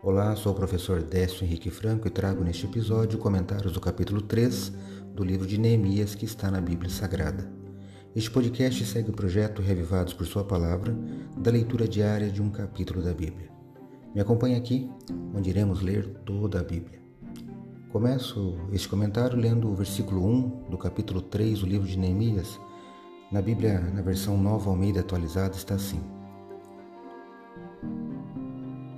Olá, sou o professor Décio Henrique Franco e trago neste episódio comentários do capítulo 3 do livro de Neemias que está na Bíblia Sagrada. Este podcast segue o projeto Revivados por Sua Palavra, da leitura diária de um capítulo da Bíblia. Me acompanhe aqui, onde iremos ler toda a Bíblia. Começo este comentário lendo o versículo 1 do capítulo 3 do livro de Neemias. Na Bíblia, na versão Nova Almeida atualizada, está assim.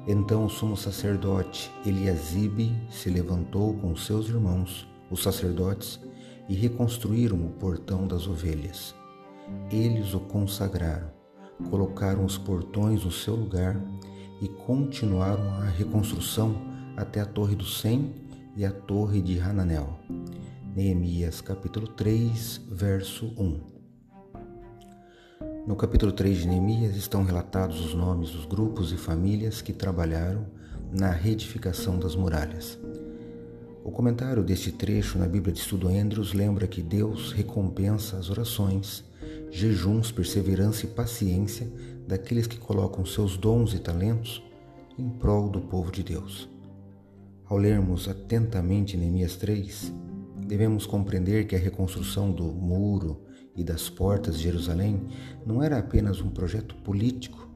Então o sumo sacerdote Eliasibe se levantou com seus irmãos, os sacerdotes, e reconstruíram o portão das ovelhas. Eles o consagraram, colocaram os portões no seu lugar e continuaram a reconstrução até a Torre do Sem e a Torre de Hananel. Neemias capítulo 3, verso 1. No capítulo 3 de Neemias estão relatados os nomes dos grupos e famílias que trabalharam na reedificação das muralhas. O comentário deste trecho na Bíblia de Estudo Andrews lembra que Deus recompensa as orações, jejuns, perseverança e paciência daqueles que colocam seus dons e talentos em prol do povo de Deus. Ao lermos atentamente Neemias 3, devemos compreender que a reconstrução do muro, e das portas de Jerusalém não era apenas um projeto político,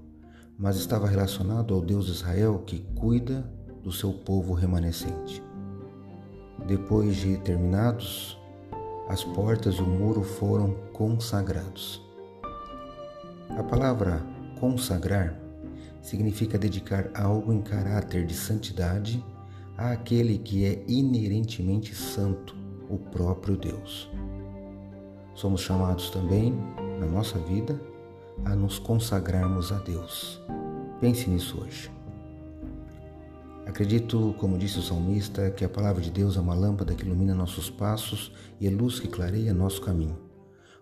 mas estava relacionado ao Deus Israel que cuida do seu povo remanescente. Depois de terminados, as portas e o muro foram consagrados. A palavra consagrar significa dedicar algo em caráter de santidade àquele que é inerentemente santo, o próprio Deus. Somos chamados também, na nossa vida, a nos consagrarmos a Deus. Pense nisso hoje. Acredito, como disse o salmista, que a palavra de Deus é uma lâmpada que ilumina nossos passos e é luz que clareia nosso caminho.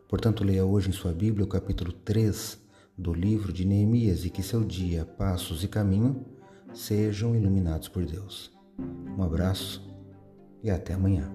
Portanto, leia hoje em sua Bíblia o capítulo 3 do livro de Neemias e que seu dia, passos e caminho sejam iluminados por Deus. Um abraço e até amanhã.